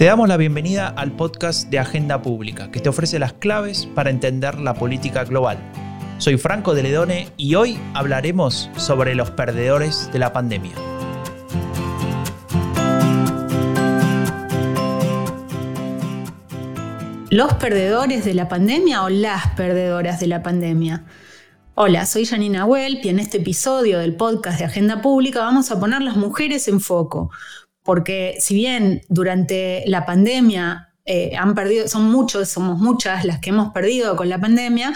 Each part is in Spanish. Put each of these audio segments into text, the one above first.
Te damos la bienvenida al podcast de Agenda Pública, que te ofrece las claves para entender la política global. Soy Franco de Ledone y hoy hablaremos sobre los perdedores de la pandemia. ¿Los perdedores de la pandemia o las perdedoras de la pandemia? Hola, soy Janina Welp y en este episodio del podcast de Agenda Pública vamos a poner las mujeres en foco porque si bien durante la pandemia eh, han perdido, son muchos, somos muchas las que hemos perdido con la pandemia,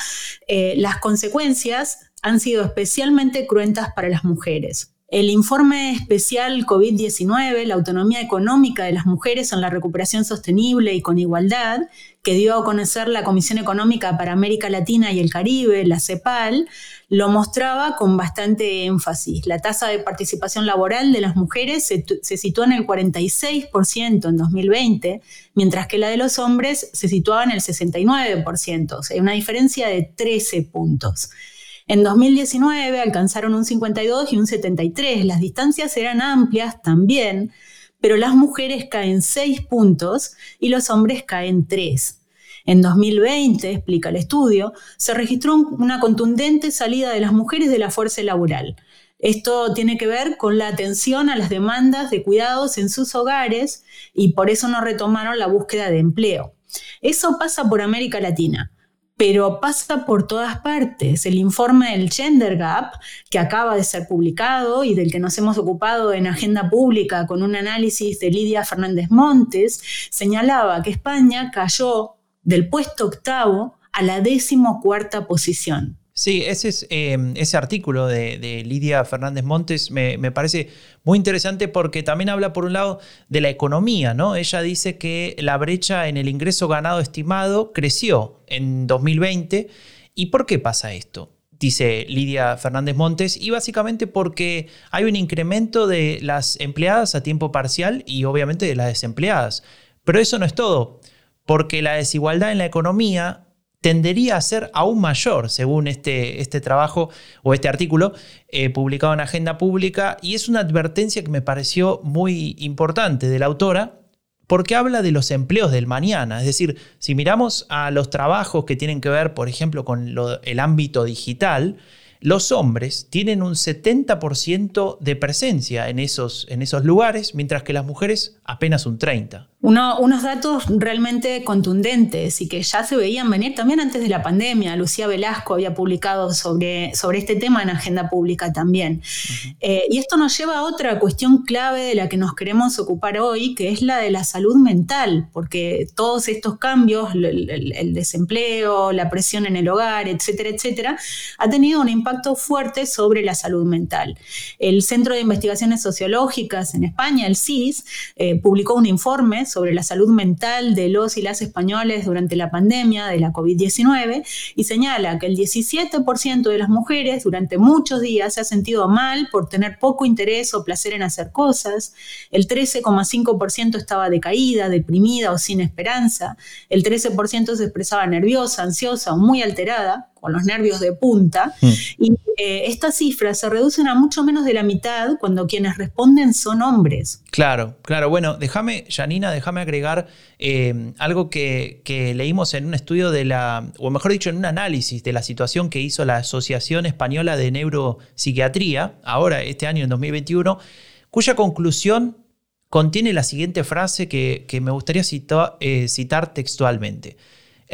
eh, las consecuencias han sido especialmente cruentas para las mujeres. El informe especial COVID-19, la autonomía económica de las mujeres en la recuperación sostenible y con igualdad, que dio a conocer la Comisión Económica para América Latina y el Caribe, la CEPAL, lo mostraba con bastante énfasis. La tasa de participación laboral de las mujeres se, situó en el 46% en 2020, mientras que la de los hombres se situaba en el 69%, o sea, una diferencia de 13 puntos. En 2019 alcanzaron un 52 y un 73. Las distancias eran amplias también, pero las mujeres caen 6 puntos y los hombres caen 3. En 2020, explica el estudio, se registró una contundente salida de las mujeres de la fuerza laboral. Esto tiene que ver con la atención a las demandas de cuidados en sus hogares y por eso no retomaron la búsqueda de empleo. Eso pasa por América Latina pero pasa por todas partes. El informe del Gender Gap, que acaba de ser publicado y del que nos hemos ocupado en agenda pública con un análisis de Lidia Fernández Montes, señalaba que España cayó del puesto octavo a la decimocuarta posición. Sí, ese, es, em, ese artículo de, Lidia Fernández Montes me, parece muy interesante porque también habla, por un lado, de la economía, ¿no? Ella dice que la brecha en el ingreso ganado estimado creció en 2020. ¿Y por qué pasa esto? Dice Lidia Fernández Montes, y básicamente porque hay un incremento de las empleadas a tiempo parcial y obviamente de las desempleadas. Pero eso no es todo, porque la desigualdad en la economía tendería a ser aún mayor, según este, este trabajo o este artículo eh, publicado en Agenda Pública, y es una advertencia que me pareció muy importante de la autora, porque habla de los empleos del mañana. Es decir, si miramos a los trabajos que tienen que ver, por ejemplo, con el ámbito digital, los hombres tienen un 70% de presencia en esos, en esos lugares, mientras que las mujeres apenas un 30% unos datos realmente contundentes y que ya se veían venir también antes de la pandemia. Lucía Velasco había publicado sobre, sobre este tema en Agenda Pública también. Eh, y esto nos lleva a otra cuestión clave de la que nos queremos ocupar hoy, que es la de la salud mental, porque todos estos cambios, el, desempleo, la presión en el hogar, etcétera, etcétera, ha tenido un impacto fuerte sobre la salud mental. El Centro de Investigaciones Sociológicas en España, el CIS, eh, publicó un informe sobre la salud mental de los y las españoles durante la pandemia de la COVID-19 y señala que el 17% de las mujeres durante muchos días se ha sentido mal por tener poco interés o placer en hacer cosas, el 13,5% estaba decaída, deprimida o sin esperanza, el 13% se expresaba nerviosa, ansiosa o muy alterada, con los nervios de punta. Mm. Y eh, estas cifras se reducen a mucho menos de la mitad cuando quienes responden son hombres. Claro, claro. Bueno, déjame, Janina, déjame agregar eh, algo que, leímos en un estudio de la, o mejor dicho, en un análisis de la situación que hizo la Asociación Española de Neuropsiquiatría, ahora, este año, en 2021, cuya conclusión contiene la siguiente frase que, me gustaría eh, citar textualmente.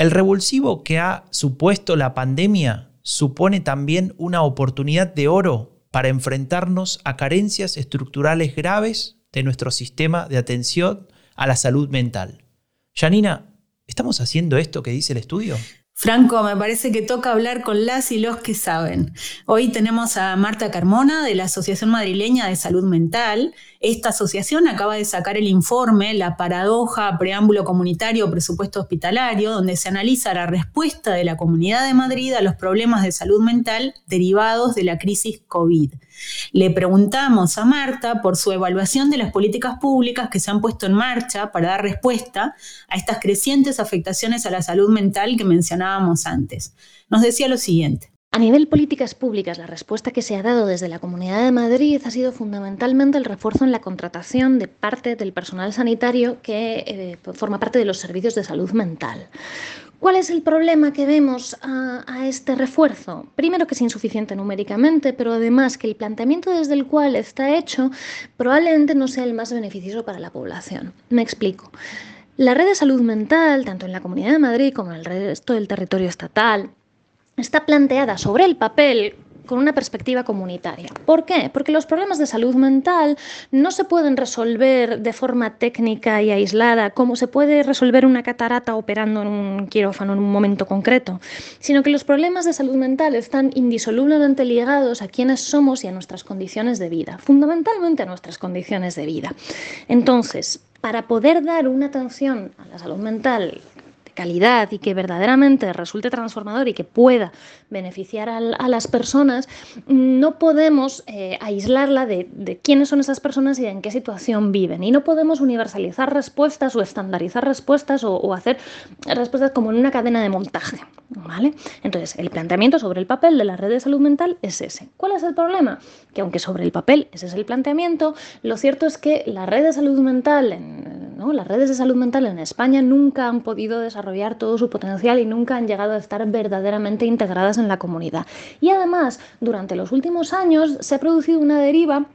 El revulsivo que ha supuesto la pandemia supone también una oportunidad de oro para enfrentarnos a carencias estructurales graves de nuestro sistema de atención a la salud mental. Janina, ¿estamos haciendo esto que dice el estudio? Franco, me parece que toca hablar con las y los que saben. Hoy tenemos a Marta Carmona de la Asociación Madrileña de Salud Mental. Esta asociación acaba de sacar el informe La paradoja, preámbulo comunitario, presupuesto hospitalario, donde se analiza la respuesta de la Comunidad de Madrid a los problemas de salud mental derivados de la crisis COVID. Le preguntamos a Marta por su evaluación de las políticas públicas que se han puesto en marcha para dar respuesta a estas crecientes afectaciones a la salud mental que mencionábamos antes. Nos decía lo siguiente. A nivel políticas públicas, la respuesta que se ha dado desde la Comunidad de Madrid ha sido fundamentalmente el refuerzo en la contratación de parte del personal sanitario que eh, forma parte de los servicios de salud mental. ¿Cuál es el problema que vemos a, a, este refuerzo? Primero que es insuficiente numéricamente, pero además que el planteamiento desde el cual está hecho probablemente no sea el más beneficioso para la población. Me explico. La red de salud mental, tanto en la Comunidad de Madrid como en el resto del territorio estatal, está planteada sobre el papel con una perspectiva comunitaria. ¿Por qué? Porque los problemas de salud mental no se pueden resolver de forma técnica y aislada, como se puede resolver una catarata operando en un quirófano en un momento concreto, sino que los problemas de salud mental están indisolublemente ligados a quiénes somos y a nuestras condiciones de vida, fundamentalmente a nuestras condiciones de vida. Entonces, para poder dar una atención a la salud mental calidad y que verdaderamente resulte transformador y que pueda beneficiar a, las personas, no podemos eh, aislarla de, quiénes son esas personas y en qué situación viven. Y no podemos universalizar respuestas o estandarizar respuestas o, hacer respuestas como en una cadena de montaje. ¿vale? Entonces, el planteamiento sobre el papel de la red de salud mental es ese. ¿Cuál es el problema? Que aunque sobre el papel ese es el planteamiento, lo cierto es que la red de salud mental, ¿no? las redes de salud mental en España nunca han podido desarrollar todo su potencial y nunca han llegado a estar verdaderamente integradas en la comunidad. Y además, durante los últimos años se ha producido una deriva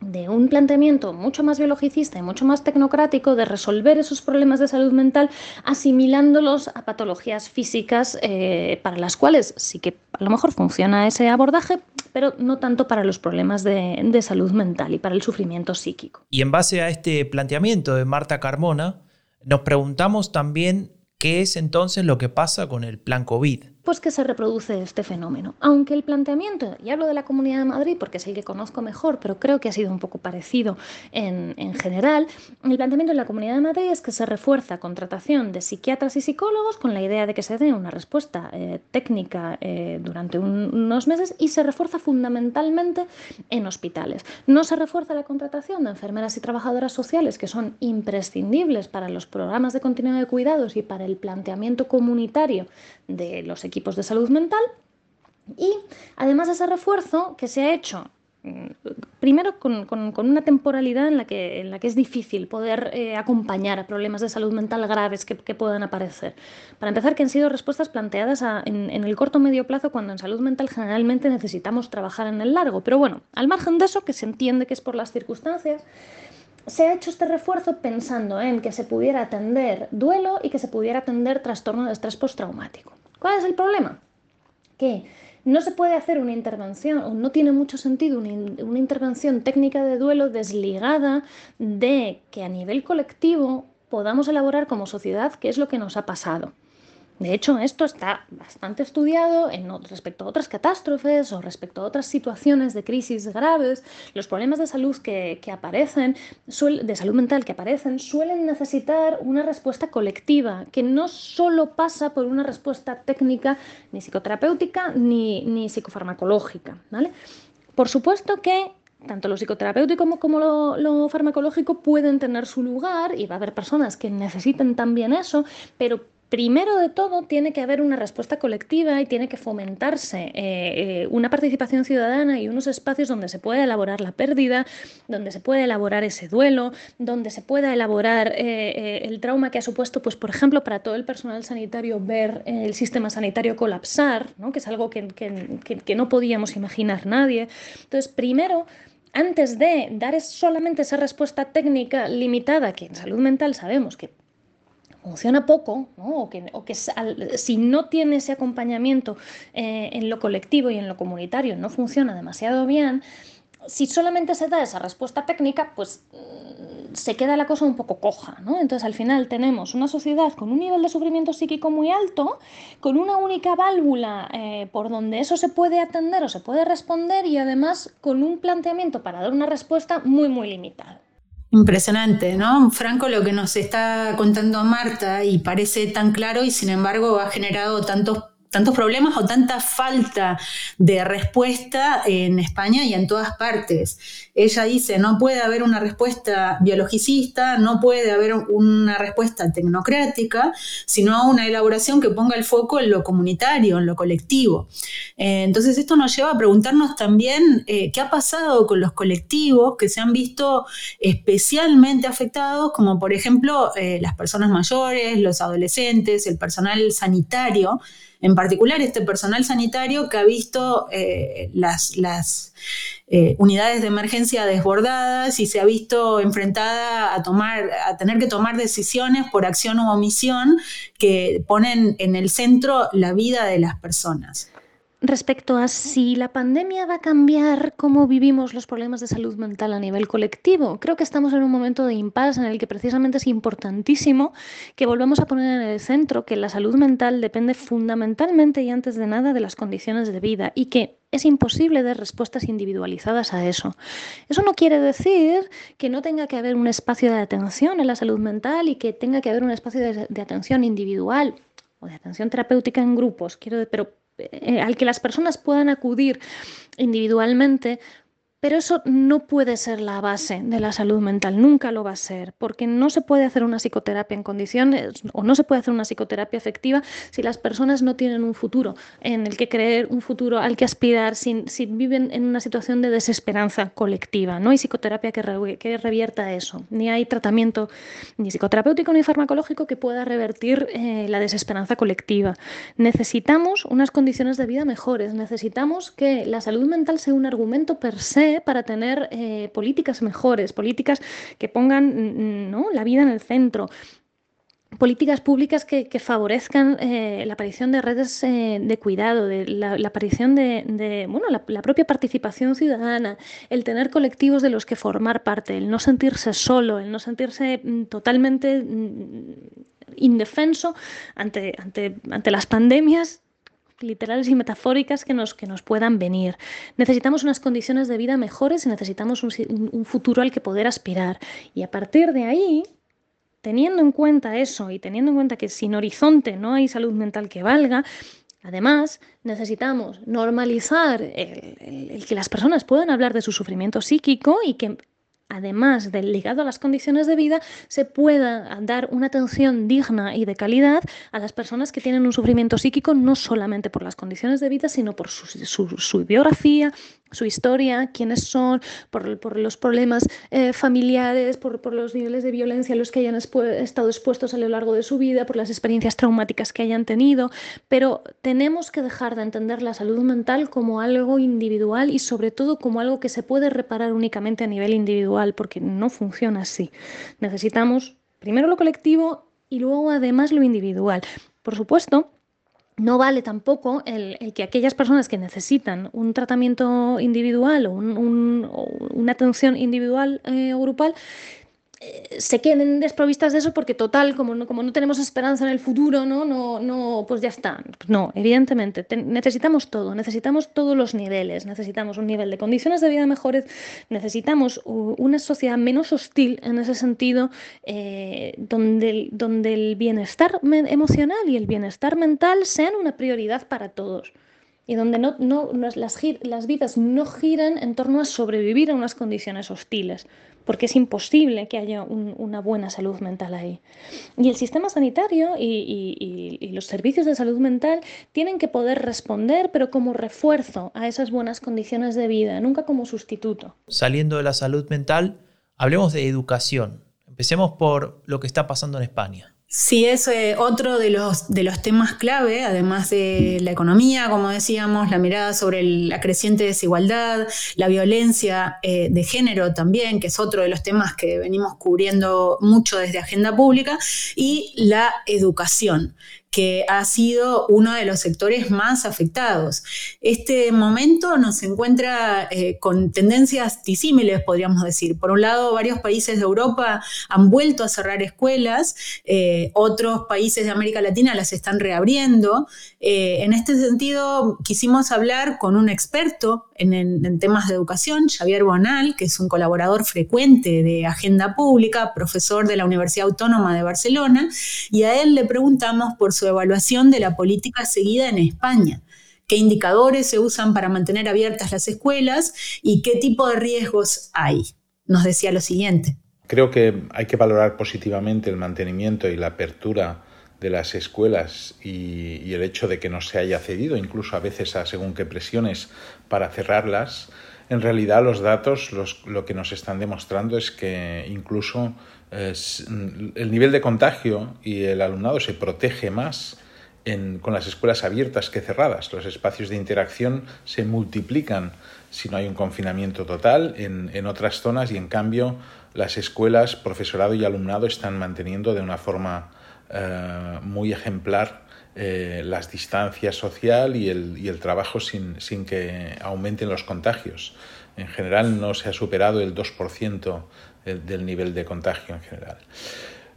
de un planteamiento mucho más biologicista y mucho más tecnocrático de resolver esos problemas de salud mental asimilándolos a patologías físicas eh, para las cuales sí que a lo mejor funciona ese abordaje, pero no tanto para los problemas de, salud mental y para el sufrimiento psíquico. Y en base a este planteamiento de Marta Carmona, nos preguntamos también ¿Qué es entonces lo que pasa con el plan COVID? Pues que se reproduce este fenómeno. Aunque el planteamiento, y hablo de la Comunidad de Madrid porque es el que conozco mejor, pero creo que ha sido un poco parecido en, general, el planteamiento en la Comunidad de Madrid es que se refuerza contratación de psiquiatras y psicólogos con la idea de que se dé una respuesta eh, técnica eh, durante unos meses y se refuerza fundamentalmente en hospitales. No se refuerza la contratación de enfermeras y trabajadoras sociales que son imprescindibles para los programas de continuidad de cuidados y para el planteamiento comunitario de los equipos de salud mental. Y además ese refuerzo que se ha hecho mm, primero con, una temporalidad en la que, en la que es difícil poder eh, acompañar a problemas de salud mental graves que, puedan aparecer. Para empezar, que han sido respuestas planteadas en, en, el corto medio plazo cuando en salud mental generalmente necesitamos trabajar en el largo. Pero bueno, al margen de eso, que se entiende que es por las circunstancias, se ha hecho este refuerzo pensando en que se pudiera atender duelo y que se pudiera atender trastorno de estrés postraumático. ¿Cuál es el problema? Que no se puede hacer una intervención, o no tiene mucho sentido una, intervención técnica de duelo desligada de que a nivel colectivo podamos elaborar como sociedad qué es lo que nos ha pasado. De hecho, esto está bastante estudiado en, respecto a otras catástrofes o respecto a otras situaciones de crisis graves. Los problemas de salud que, aparecen, de salud mental que aparecen, suelen necesitar una respuesta colectiva, que no solo pasa por una respuesta técnica, ni psicoterapéutica, ni, ni psicofarmacológica. ¿vale? Por supuesto que tanto lo psicoterapéutico como, lo, lo, farmacológico pueden tener su lugar y va a haber personas que necesiten también eso, pero primero de todo tiene que haber una respuesta colectiva y tiene que fomentarse eh, eh, una participación ciudadana y unos espacios donde se pueda elaborar la pérdida, donde se pueda elaborar ese duelo, donde se pueda elaborar eh, el trauma que ha supuesto, pues, por ejemplo, para todo el personal sanitario ver el sistema sanitario colapsar, que es algo que, que no podíamos imaginar nadie. Entonces, primero antes de dar solamente esa respuesta técnica limitada, que en salud mental sabemos que funciona poco, o que, si no tiene ese acompañamiento eh, en lo colectivo y en lo comunitario no funciona demasiado bien, si solamente se da esa respuesta técnica, pues mm, se queda la cosa un poco coja, ¿no? Entonces al final tenemos una sociedad con un nivel de sufrimiento psíquico muy alto, con una única válvula eh, por donde eso se puede atender o se puede responder y además con un planteamiento para dar una respuesta muy, muy limitada. Impresionante, ¿no? Franco, lo que nos está contando Marta y parece tan claro y sin embargo ha generado tantos tantos problemas o tanta falta de respuesta en España y en todas partes. Ella dice, no puede haber una respuesta biologicista, no puede haber una respuesta tecnocrática, sino una elaboración que ponga el foco en lo comunitario, en lo colectivo. Eh, entonces esto nos lleva a preguntarnos también eh, qué ha pasado con los colectivos que se han visto especialmente afectados, como por ejemplo eh, las personas mayores, los adolescentes, el personal sanitario, en particular este personal sanitario que ha visto eh, las, eh, unidades de emergencia desbordadas y se ha visto enfrentada a, tomar, a tener que tomar decisiones por acción u omisión que ponen en el centro la vida de las personas respecto a si la pandemia va a cambiar cómo vivimos los problemas de salud mental a nivel colectivo. Creo que estamos en un momento de impasse en el que precisamente es importantísimo que volvamos a poner en el centro que la salud mental depende fundamentalmente y antes de nada de las condiciones de vida y que es imposible dar respuestas individualizadas a eso. Eso no quiere decir que no tenga que haber un espacio de atención en la salud mental y que tenga que haber un espacio de, atención individual o de atención terapéutica en grupos, quiero, pero eh, al que las personas puedan acudir individualmente pero eso no puede ser la base de la salud mental, nunca lo va a ser, porque no se puede hacer una psicoterapia en condiciones o no se puede hacer una psicoterapia efectiva si las personas no tienen un futuro en el que creer, un futuro al que aspirar, si, viven en una situación de desesperanza colectiva. No hay psicoterapia que, revierta eso, ni hay tratamiento ni psicoterapéutico ni farmacológico que pueda revertir eh, la desesperanza colectiva. Necesitamos unas condiciones de vida mejores, necesitamos que la salud mental sea un argumento per se para tener eh, políticas mejores, políticas que pongan la vida en el centro, políticas públicas que, favorezcan eh, la aparición de redes eh, de cuidado, la, aparición de, bueno, la, la, propia participación ciudadana, el tener colectivos de los que formar parte, el no sentirse solo, el no sentirse mm, totalmente mm, indefenso ante, ante, ante las pandemias literales y metafóricas que nos, que nos puedan venir. Necesitamos unas condiciones de vida mejores y necesitamos un, futuro al que poder aspirar. Y a partir de ahí, teniendo en cuenta eso y teniendo en cuenta que sin horizonte no hay salud mental que valga, Además, necesitamos normalizar el, que las personas puedan hablar de su sufrimiento psíquico y que además del ligado a las condiciones de vida, se pueda dar una atención digna y de calidad a las personas que tienen un sufrimiento psíquico, no solamente por las condiciones de vida, sino por su, biografía, su historia, quiénes son, por, los problemas eh, familiares, por, los niveles de violencia a los que hayan estado expuestos a lo largo de su vida, por las experiencias traumáticas que hayan tenido. Pero tenemos que dejar de entender la salud mental como algo individual y sobre todo como algo que se puede reparar únicamente a nivel individual, porque no funciona así. Necesitamos primero lo colectivo y luego además lo individual. Por supuesto, no vale tampoco el, que aquellas personas que necesitan un tratamiento individual o, una atención individual eh, o grupal se queden desprovistas de eso porque total, como no, como no tenemos esperanza en el futuro, ¿no? No, no, pues ya está. No, evidentemente, necesitamos todo, necesitamos todos los niveles, necesitamos un nivel de condiciones de vida mejores, necesitamos una sociedad menos hostil en ese sentido, eh, donde, donde el bienestar emocional y el bienestar mental sean una prioridad para todos y donde las, vidas no giran en torno a sobrevivir a unas condiciones hostiles porque es imposible que haya una buena salud mental ahí. Y el sistema sanitario y, los servicios de salud mental tienen que poder responder, pero como refuerzo a esas buenas condiciones de vida, nunca como sustituto. Saliendo de la salud mental, hablemos de educación. Empecemos por lo que está pasando en España. Sí, es eh, otro de los, de los temas clave, además de la economía, como decíamos, la mirada sobre la creciente desigualdad, la violencia eh, de género también, que es otro de los temas que venimos cubriendo mucho desde Agenda Pública, y la educación que ha sido uno de los sectores más afectados. Este momento nos encuentra eh, con tendencias disímiles, podríamos decir. Por un lado, varios países de Europa han vuelto a cerrar escuelas, eh, otros países de América Latina las están reabriendo. Eh, en este sentido, quisimos hablar con un experto en, temas de educación, Xavier Bonal, que es un colaborador frecuente de Agenda Pública, profesor de la Universidad Autónoma de Barcelona, y a él le preguntamos por su evaluación de la política seguida en España qué indicadores se usan para mantener abiertas las escuelas y qué tipo de riesgos hay. Nos decía lo siguiente. Creo que hay que valorar positivamente el mantenimiento y la apertura de las escuelas y, el hecho de que no se haya cedido, incluso a veces a según qué presiones para cerrarlas, en realidad los datos lo que nos están demostrando es que incluso el nivel de contagio y el alumnado se protege más con las escuelas abiertas que cerradas. Los espacios de interacción se multiplican si no hay un confinamiento total en, otras zonas y en cambio las escuelas, profesorado y alumnado están manteniendo de una forma eh, muy ejemplar eh, las distancias social y el, trabajo sin, sin, que aumenten los contagios. En general no se ha superado el 2% del nivel de contagio en general.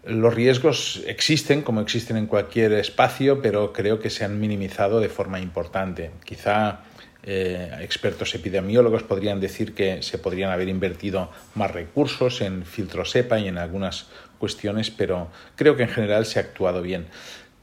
Los riesgos existen, como existen en cualquier espacio, pero creo que se han minimizado de forma importante. Quizá eh, expertos epidemiólogos podrían decir que se podrían haber invertido más recursos en filtros EPA y en algunas cuestiones, pero creo que en general se ha actuado bien.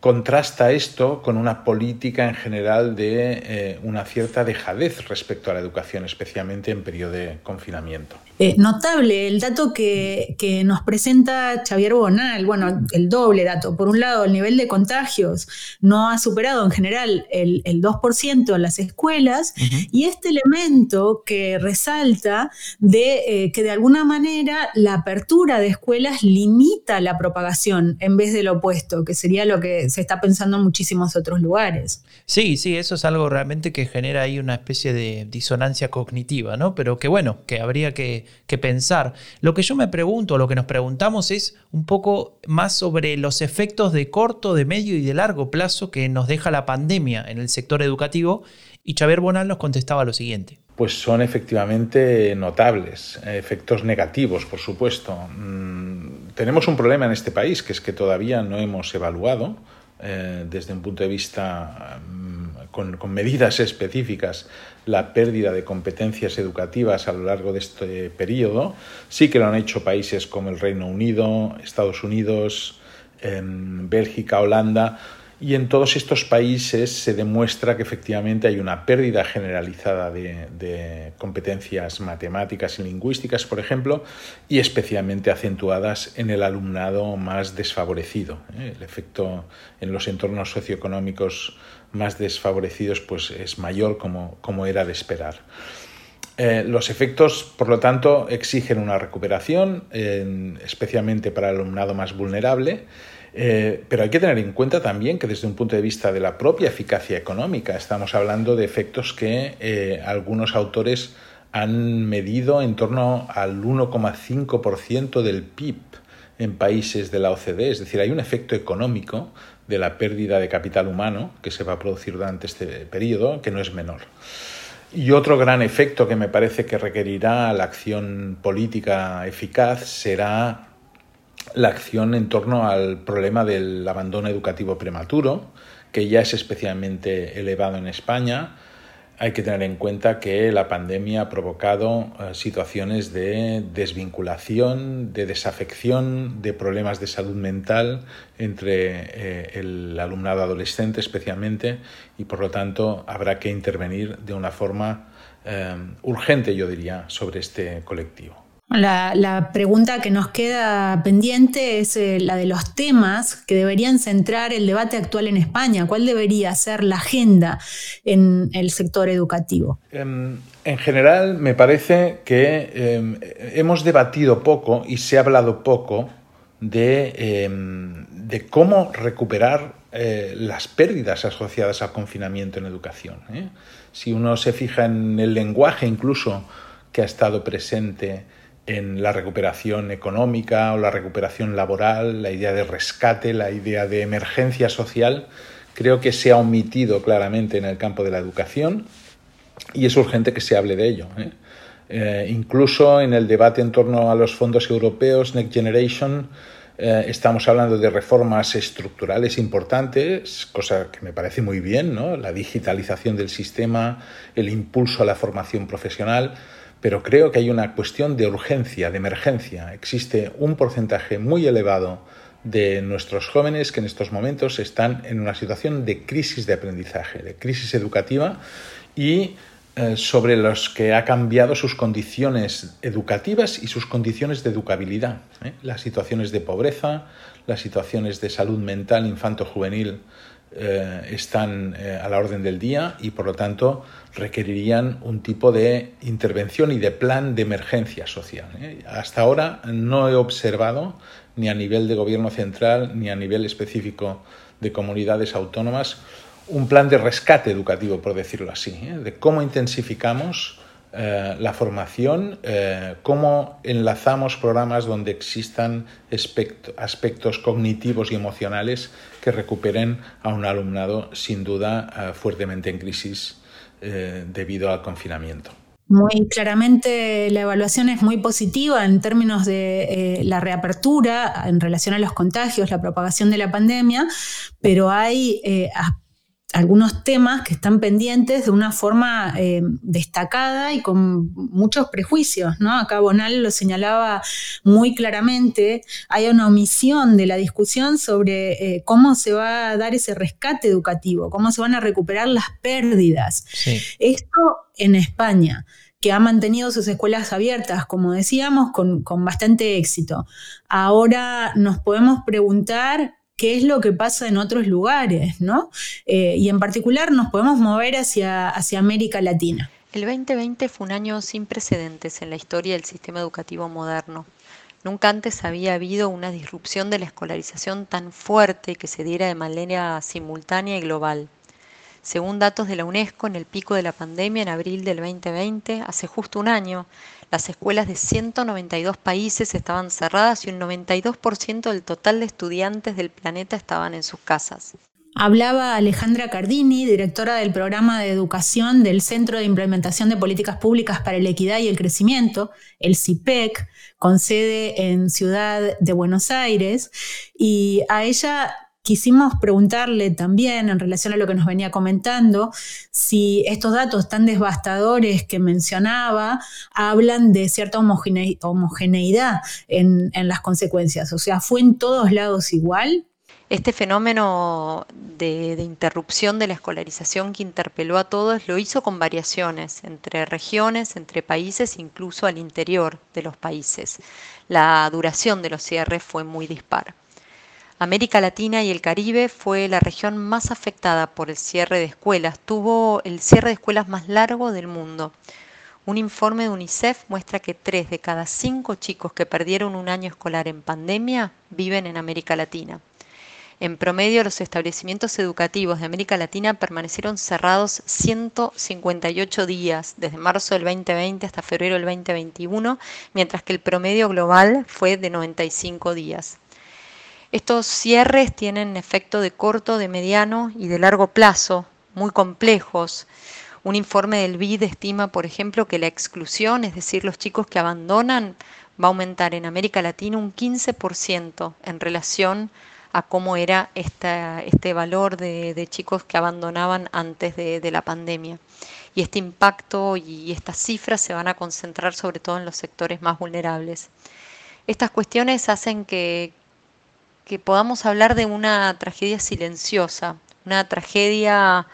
Contrasta esto con una política en general de eh, una cierta dejadez respecto a la educación, especialmente en periodo de confinamiento. Eh, notable el dato que, nos presenta Xavier Bonal, bueno, el doble dato. Por un lado, el nivel de contagios no ha superado en general el, 2% en las escuelas y este elemento que resalta de eh, que de alguna manera la apertura de escuelas limita la propagación en vez de lo opuesto, que sería lo que se está pensando en muchísimos otros lugares. Sí, sí, eso es algo realmente que genera ahí una especie de disonancia cognitiva, ¿no? Pero que bueno, que habría que que pensar. Lo que yo me pregunto, lo que nos preguntamos es un poco más sobre los efectos de corto, de medio y de largo plazo que nos deja la pandemia en el sector educativo. Y Xavier Bonal nos contestaba lo siguiente. Pues son efectivamente notables, efectos negativos, por supuesto. Mm, tenemos un problema en este país, que es que todavía no hemos evaluado eh, desde un punto de vista mm, con, medidas específicas la pérdida de competencias educativas a lo largo de este periodo. Sí que lo han hecho países como el Reino Unido, Estados Unidos, em, Bélgica, Holanda, y en todos estos países se demuestra que efectivamente hay una pérdida generalizada de, competencias matemáticas y lingüísticas, por ejemplo, y especialmente acentuadas en el alumnado más desfavorecido. ¿eh? El efecto en los entornos socioeconómicos más desfavorecidos pues, es mayor como, como era de esperar. Eh, los efectos, por lo tanto, exigen una recuperación, especialmente para el alumnado más vulnerable, eh, pero hay que tener en cuenta también que desde un punto de vista de la propia eficacia económica estamos hablando de efectos que eh, algunos autores han medido en torno al 1,5% del PIB en países de la OCDE. Es decir, hay un efecto económico de la pérdida de capital humano que se va a producir durante este periodo que no es menor. Y otro gran efecto que me parece que requerirá la acción política eficaz será la acción en torno al problema del abandono educativo prematuro, que ya es especialmente elevado en España. Hay que tener en cuenta que la pandemia ha provocado eh, situaciones de desvinculación, de desafección, de problemas de salud mental entre eh, el alumnado adolescente especialmente y por lo tanto habrá que intervenir de una forma eh, urgente, yo diría, sobre este colectivo. La, pregunta que nos queda pendiente es eh, la de los temas que deberían centrar el debate actual en España. ¿Cuál debería ser la agenda en el sector educativo? Em, en, general, me parece que em, hemos debatido poco y se ha hablado poco de, em, cómo recuperar eh, las pérdidas asociadas al confinamiento en educación. ¿eh? Si uno se fija en el lenguaje incluso que ha estado presente, en la recuperación económica o la recuperación laboral, la idea de rescate, la idea de emergencia social, creo que se ha omitido claramente en el campo de la educación y es urgente que se hable de ello. ¿eh? Eh, incluso en el debate en torno a los fondos europeos Next Generation, Eh, estamos hablando de reformas estructurales importantes, cosa que me parece muy bien, ¿no? la digitalización del sistema, el impulso a la formación profesional, pero creo que hay una cuestión de urgencia, de emergencia. Existe un porcentaje muy elevado de nuestros jóvenes que en estos momentos están en una situación de crisis de aprendizaje, de crisis educativa y eh, sobre los que ha cambiado sus condiciones educativas y sus condiciones de educabilidad. ¿eh? Las situaciones de pobreza, las situaciones de salud mental infanto-juvenil eh, están a la orden del día y por lo tanto requerirían un tipo de intervención y de plan de emergencia social. Hasta ahora no he observado ni a nivel de gobierno central ni a nivel específico de comunidades autónomas un plan de rescate educativo, por decirlo así, ¿eh? de cómo intensificamos eh, la formación, eh, cómo enlazamos programas donde existan aspectos cognitivos y emocionales que recuperen a un alumnado sin duda fuertemente en crisis debido al confinamiento. Muy claramente la evaluación es muy positiva en términos de la reapertura en relación a los contagios, la propagación de la pandemia, pero hay algunos temas que están pendientes de una forma eh, destacada y con muchos prejuicios, ¿no? Acá Bonal lo señalaba muy claramente, hay una omisión de la discusión sobre eh, cómo se va a dar ese rescate educativo, cómo se van a recuperar las pérdidas. Esto en España que ha mantenido sus escuelas abiertas, como decíamos, con, con bastante éxito. Ahora nos podemos preguntar qué es lo que pasa en otros lugares, ¿no? Eh, y en particular nos podemos mover hacia, hacia América Latina. El 2020 fue un año sin precedentes en la historia del sistema educativo moderno. Nunca antes había habido una disrupción de la escolarización tan fuerte que se diera de manera simultánea y global. Según datos de la UNESCO, en el pico de la pandemia, en abril del 2020, hace justo un año, las escuelas de 192 países estaban cerradas y un 92% del total de estudiantes del planeta estaban en sus casas. Hablaba Alejandra Cardini, directora del programa de educación del Centro de Implementación de Políticas Públicas para la Equidad y el Crecimiento, el CIPEC, con sede en Ciudad de Buenos Aires, y a ella quisimos preguntarle también en relación a lo que nos venía comentando, si estos datos tan devastadores que mencionaba hablan de cierta homogeneidad en, las consecuencias. O sea, ¿fue en todos lados igual? Este fenómeno de, de, interrupción de la escolarización que interpeló a todos lo hizo con variaciones entre regiones, entre países, incluso al interior de los países. La duración de los cierres fue muy dispar. América Latina y el Caribe fue la región más afectada por el cierre de escuelas. Tuvo el cierre de escuelas más largo del mundo. Un informe de UNICEF muestra que tres de cada cinco chicos que perdieron un año escolar en pandemia viven en América Latina. En promedio, los establecimientos educativos de América Latina permanecieron cerrados 158 días, desde marzo del 2020 hasta febrero del 2021, mientras que el promedio global fue de 95 días. Estos cierres tienen efecto de corto, de mediano y de largo plazo, muy complejos. Un informe del BID estima, por ejemplo, que la exclusión, es decir, los chicos que abandonan, va a aumentar en América Latina un 15% en relación a cómo era este valor de, chicos que abandonaban antes de, la pandemia. Y este impacto y estas cifras se van a concentrar sobre todo en los sectores más vulnerables. Estas cuestiones hacen que, que podamos hablar de una tragedia silenciosa, una tragedia,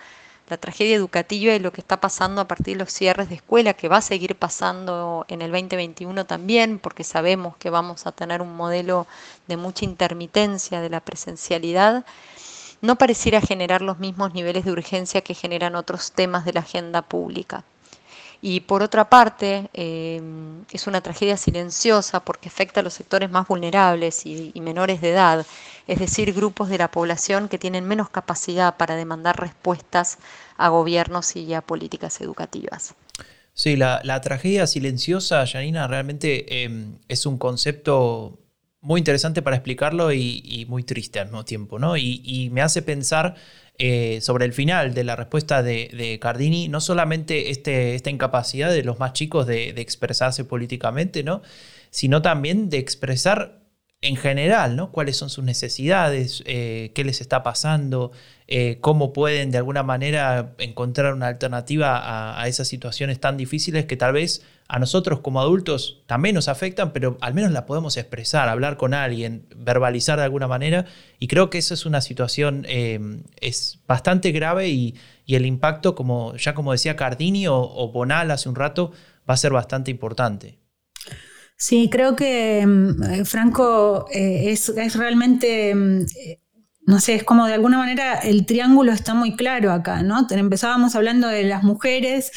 la tragedia educativa y lo que está pasando a partir de los cierres de escuela, que va a seguir pasando en el 2021 también, porque sabemos que vamos a tener un modelo de mucha intermitencia de la presencialidad, no pareciera generar los mismos niveles de urgencia que generan otros temas de la agenda pública. Y por otra parte, eh, es una tragedia silenciosa porque afecta a los sectores más vulnerables y, menores de edad, es decir, grupos de la población que tienen menos capacidad para demandar respuestas a gobiernos y a políticas educativas. Sí, la, tragedia silenciosa, Janina, realmente em, es un concepto muy interesante para explicarlo y, muy triste al mismo tiempo, ¿no? y me hace pensar eh, sobre el final de la respuesta de, Cardini, no solamente este, esta incapacidad de los más chicos de, expresarse políticamente, ¿no? sino también de expresar en general, ¿no? cuáles son sus necesidades, eh, qué les está pasando, eh, cómo pueden de alguna manera encontrar una alternativa a, esas situaciones tan difíciles que tal vez a nosotros como adultos también nos afectan, pero al menos la podemos expresar, hablar con alguien, verbalizar de alguna manera. Y creo que esa es una situación eh, es bastante grave y, el impacto, como ya como decía Cardini o Bonal hace un rato, va a ser bastante importante. Sí, creo que mm, Franco eh, es, realmente mm, no sé, es como de alguna manera el triángulo está muy claro acá, ¿no? Empezábamos hablando de las mujeres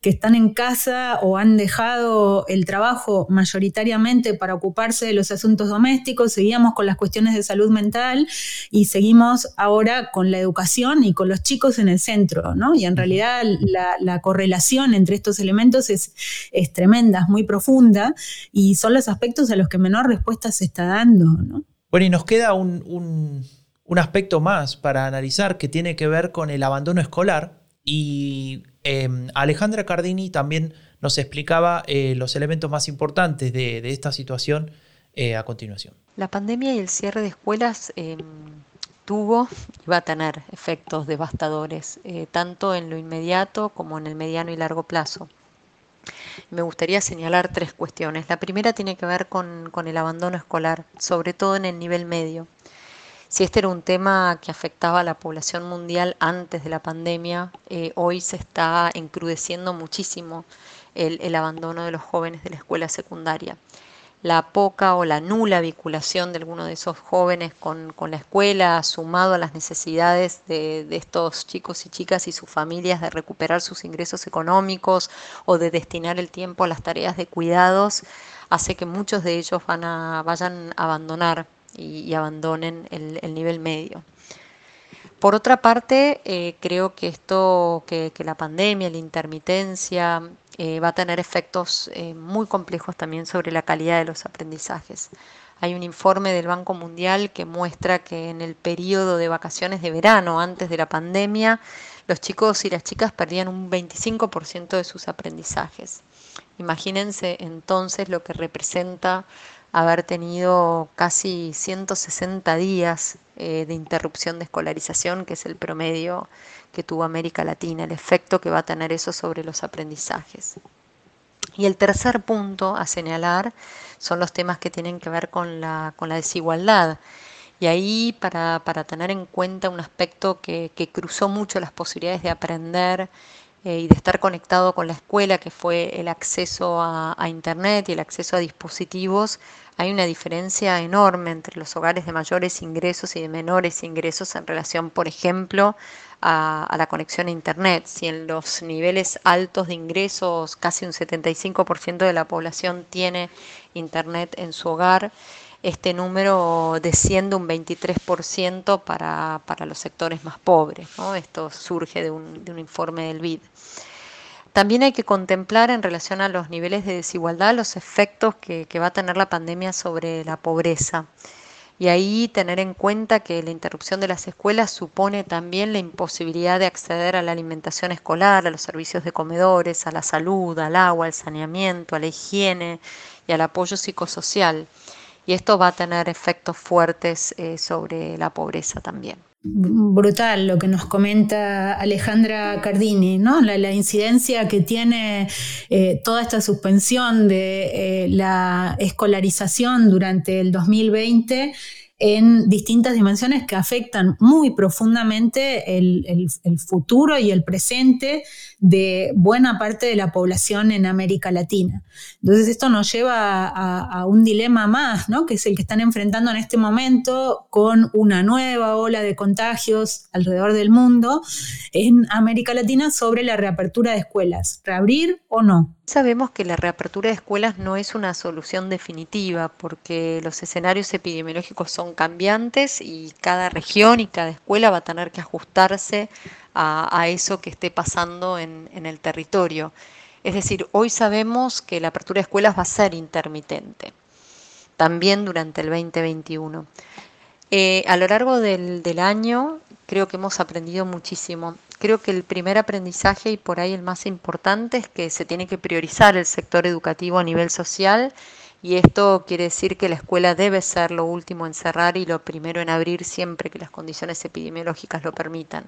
que están en casa o han dejado el trabajo mayoritariamente para ocuparse de los asuntos domésticos, seguíamos con las cuestiones de salud mental y seguimos ahora con la educación y con los chicos en el centro, ¿no? Y en realidad la, correlación entre estos elementos es, es tremenda, es muy profunda y son los aspectos a los que menor respuesta se está dando, ¿no? Bueno, y nos queda un un aspecto más para analizar que tiene que ver con el abandono escolar y em, Alejandra Cardini también nos explicaba eh, los elementos más importantes de, esta situación eh, a continuación. La pandemia y el cierre de escuelas em, tuvo y va a tener efectos devastadores, eh, tanto en lo inmediato como en el mediano y largo plazo. Me gustaría señalar tres cuestiones. La primera tiene que ver con el abandono escolar, sobre todo en el nivel medio. Si este era un tema que afectaba a la población mundial antes de la pandemia, eh, hoy se está encrudeciendo muchísimo el, abandono de los jóvenes de la escuela secundaria. La poca o la nula vinculación de alguno de esos jóvenes con, la escuela, sumado a las necesidades de, estos chicos y chicas y sus familias de recuperar sus ingresos económicos o de destinar el tiempo a las tareas de cuidados, hace que muchos de ellos van a, vayan a abandonar y, abandonen el, nivel medio. Por otra parte, eh, creo que esto, que, la pandemia, la intermitencia, eh, va a tener efectos eh, muy complejos también sobre la calidad de los aprendizajes. Hay un informe del Banco Mundial que muestra que en el periodo de vacaciones de verano, antes de la pandemia, los chicos y las chicas perdían un 25% de sus aprendizajes. Imagínense entonces lo que representa haber tenido casi 160 días eh, de interrupción de escolarización, que es el promedio que tuvo América Latina, el efecto que va a tener eso sobre los aprendizajes. Y el tercer punto a señalar son los temas que tienen que ver con la, con la desigualdad. Y ahí para, tener en cuenta un aspecto que, cruzó mucho las posibilidades de aprender eh, y de estar conectado con la escuela, que fue el acceso a, Internet y el acceso a dispositivos, hay una diferencia enorme entre los hogares de mayores ingresos y de menores ingresos en relación, por ejemplo, a, la conexión a Internet. Si en los niveles altos de ingresos casi un 75% de la población tiene Internet en su hogar, este número desciende un 23% para, para los sectores más pobres. Esto surge de un, de un informe del BID. También hay que contemplar en relación a los niveles de desigualdad los efectos que, va a tener la pandemia sobre la pobreza. Y ahí tener en cuenta que la interrupción de las escuelas supone también la imposibilidad de acceder a la alimentación escolar, a los servicios de comedores, a la salud, al agua, al saneamiento, a la higiene y al apoyo psicosocial. Y esto va a tener efectos fuertes eh, sobre la pobreza también brutal lo que nos comenta Alejandra Cardini, ¿no? la, incidencia que tiene eh, toda esta suspensión de eh, la escolarización durante el 2020 en distintas dimensiones que afectan muy profundamente el, futuro y el presente de buena parte de la población en América Latina. Entonces esto nos lleva a, un dilema más, ¿no? que es el que están enfrentando en este momento con una nueva ola de contagios alrededor del mundo en América Latina sobre la reapertura de escuelas, reabrir o no. Sabemos que la reapertura de escuelas no es una solución definitiva porque los escenarios epidemiológicos son cambiantes y cada región y cada escuela va a tener que ajustarse a, eso que esté pasando en, el territorio. Es decir, hoy sabemos que la apertura de escuelas va a ser intermitente, también durante el 2021. Eh, a lo largo del, del año creo que hemos aprendido muchísimo creo que el primer aprendizaje y por ahí el más importante es que se tiene que priorizar el sector educativo a nivel social y esto quiere decir que la escuela debe ser lo último en cerrar y lo primero en abrir siempre que las condiciones epidemiológicas lo permitan.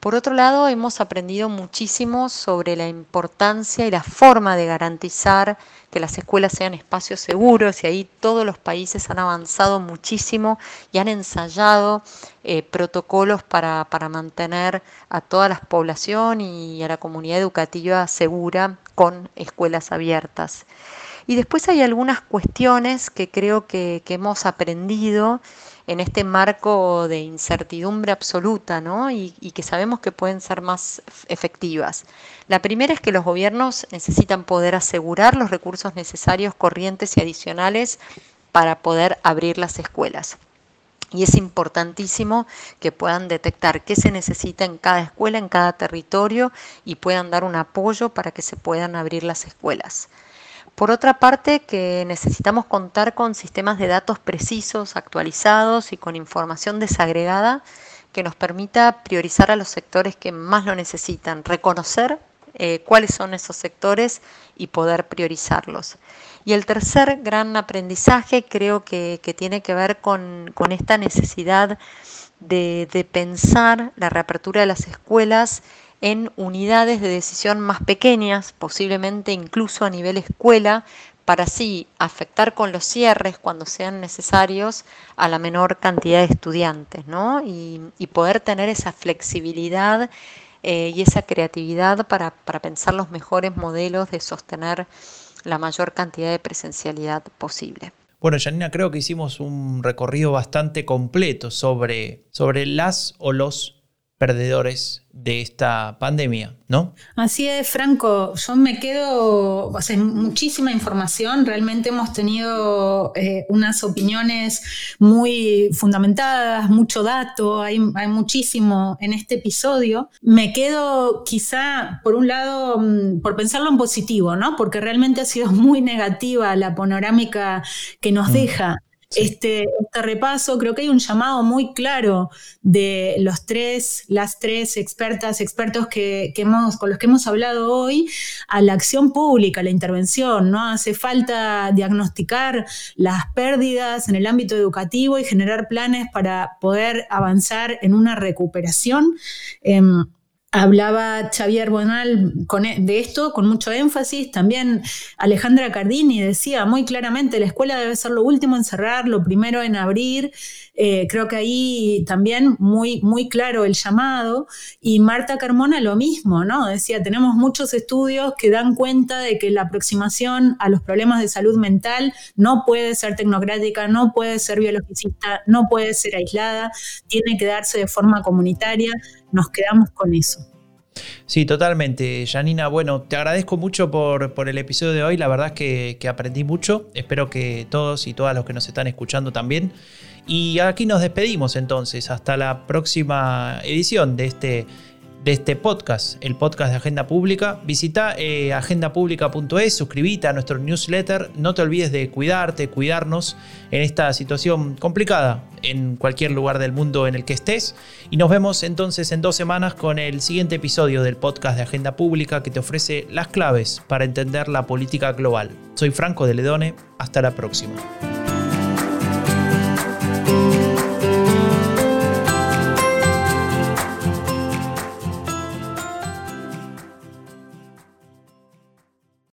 Por otro lado, hemos aprendido muchísimo sobre la importancia y la forma de garantizar que las escuelas sean espacios seguros y ahí todos los países han avanzado muchísimo y han ensayado eh, protocolos para, para mantener a toda la población y a la comunidad educativa segura con escuelas abiertas. Y después hay algunas cuestiones que creo que, hemos aprendido en este marco de incertidumbre absoluta ¿no? y, que sabemos que pueden ser más efectivas. La primera es que los gobiernos necesitan poder asegurar los recursos necesarios, corrientes y adicionales para poder abrir las escuelas. Y es importantísimo que puedan detectar qué se necesita en cada escuela, en cada territorio y puedan dar un apoyo para que se puedan abrir las escuelas. Por otra parte, que necesitamos contar con sistemas de datos precisos, actualizados y con información desagregada que nos permita priorizar a los sectores que más lo necesitan, reconocer eh, cuáles son esos sectores y poder priorizarlos. Y el tercer gran aprendizaje creo que, tiene que ver con, esta necesidad de, de pensar la reapertura de las escuelas en unidades de decisión más pequeñas, posiblemente incluso a nivel escuela, para así afectar con los cierres cuando sean necesarios a la menor cantidad de estudiantes, ¿no? Y, poder tener esa flexibilidad eh, y esa creatividad para, para pensar los mejores modelos de sostener la mayor cantidad de presencialidad posible. Bueno, Janina, creo que hicimos un recorrido bastante completo sobre, sobre las o los perdedores de esta pandemia, ¿no? Así es, Franco. Yo me quedo, o sea, muchísima información. Realmente hemos tenido eh, unas opiniones muy fundamentadas, mucho dato, hay, hay, muchísimo en este episodio. Me quedo quizá, por un lado, mm, por pensarlo en positivo, ¿no? Porque realmente ha sido muy negativa la panorámica que nos mm. deja este, este, repaso, creo que hay un llamado muy claro de los tres, las tres expertas, expertos que, hemos, con los que hemos hablado hoy, a la acción pública, a la intervención. ¿no? Hace falta diagnosticar las pérdidas en el ámbito educativo y generar planes para poder avanzar en una recuperación. Em, Hablaba Xavier Bonal e, de esto con mucho énfasis. También Alejandra Cardini decía muy claramente, la escuela debe ser lo último en cerrar, lo primero en abrir. Eh, creo que ahí también muy, muy claro el llamado. Y Marta Carmona lo mismo, ¿no? Decía, tenemos muchos estudios que dan cuenta de que la aproximación a los problemas de salud mental no puede ser tecnocrática, no puede ser biologicista, no puede ser aislada, tiene que darse de forma comunitaria nos quedamos con eso. Sí, totalmente. Janina, bueno, te agradezco mucho por, por el episodio de hoy. La verdad es que, aprendí mucho. Espero que todos y todas los que nos están escuchando también. Y aquí nos despedimos entonces. Hasta la próxima edición de este de este podcast, el podcast de Agenda Pública. Visita eh, agendapublica.es, suscríbete a nuestro newsletter. No te olvides de cuidarte, cuidarnos en esta situación complicada en cualquier lugar del mundo en el que estés. Y nos vemos entonces en dos semanas con el siguiente episodio del podcast de Agenda Pública que te ofrece las claves para entender la política global. Soy Franco de Ledone. Hasta la próxima.